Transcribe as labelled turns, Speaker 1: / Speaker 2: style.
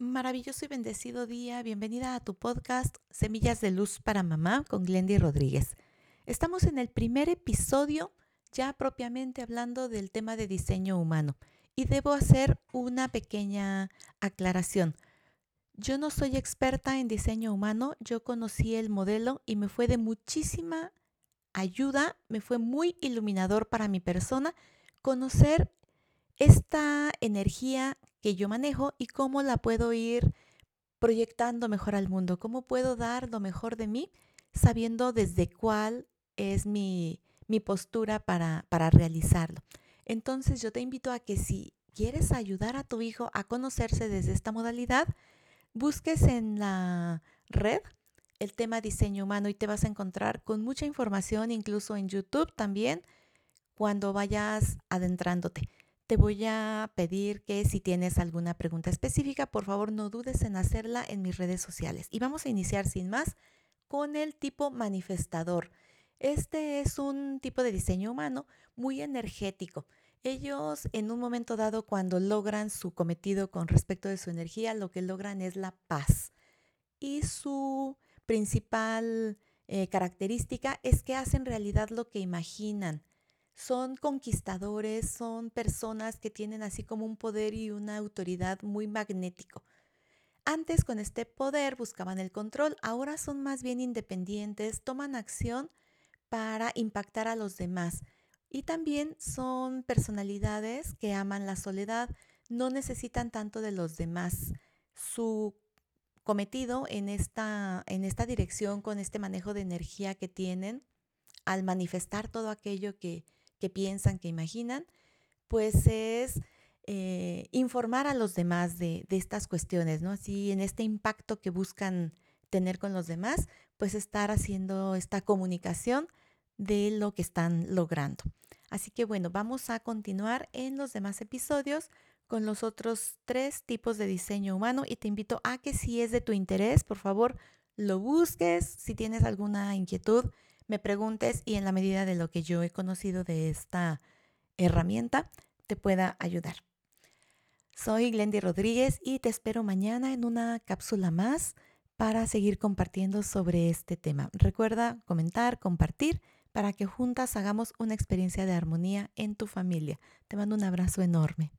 Speaker 1: Maravilloso y bendecido día. Bienvenida a tu podcast Semillas de Luz para Mamá con Glendy Rodríguez. Estamos en el primer episodio ya propiamente hablando del tema de diseño humano y debo hacer una pequeña aclaración. Yo no soy experta en diseño humano, yo conocí el modelo y me fue de muchísima ayuda, me fue muy iluminador para mi persona conocer esta energía que yo manejo y cómo la puedo ir proyectando mejor al mundo, cómo puedo dar lo mejor de mí sabiendo desde cuál es mi, mi postura para, para realizarlo. Entonces yo te invito a que si quieres ayudar a tu hijo a conocerse desde esta modalidad, busques en la red el tema diseño humano y te vas a encontrar con mucha información, incluso en YouTube también, cuando vayas adentrándote. Te voy a pedir que si tienes alguna pregunta específica, por favor no dudes en hacerla en mis redes sociales. Y vamos a iniciar sin más con el tipo manifestador. Este es un tipo de diseño humano muy energético. Ellos en un momento dado cuando logran su cometido con respecto de su energía, lo que logran es la paz. Y su principal eh, característica es que hacen realidad lo que imaginan son conquistadores, son personas que tienen así como un poder y una autoridad muy magnético. Antes con este poder buscaban el control, ahora son más bien independientes, toman acción para impactar a los demás. Y también son personalidades que aman la soledad, no necesitan tanto de los demás. Su cometido en esta, en esta dirección, con este manejo de energía que tienen, al manifestar todo aquello que, que piensan, que imaginan, pues es eh, informar a los demás de, de, estas cuestiones, ¿no? Así en este impacto que buscan tener con los demás, pues estar haciendo esta comunicación de lo que están logrando. Así que bueno, vamos a continuar en los demás episodios con los otros tres tipos de diseño humano y te invito a que si es de tu interés, por favor, lo busques. Si tienes alguna inquietud, me preguntes y en la medida de lo que yo he conocido de esta herramienta, te pueda ayudar. Soy Glendy Rodríguez y te espero mañana en una cápsula más para seguir compartiendo sobre este tema. Recuerda comentar, compartir para que juntas hagamos una experiencia de armonía en tu familia. Te mando un abrazo enorme.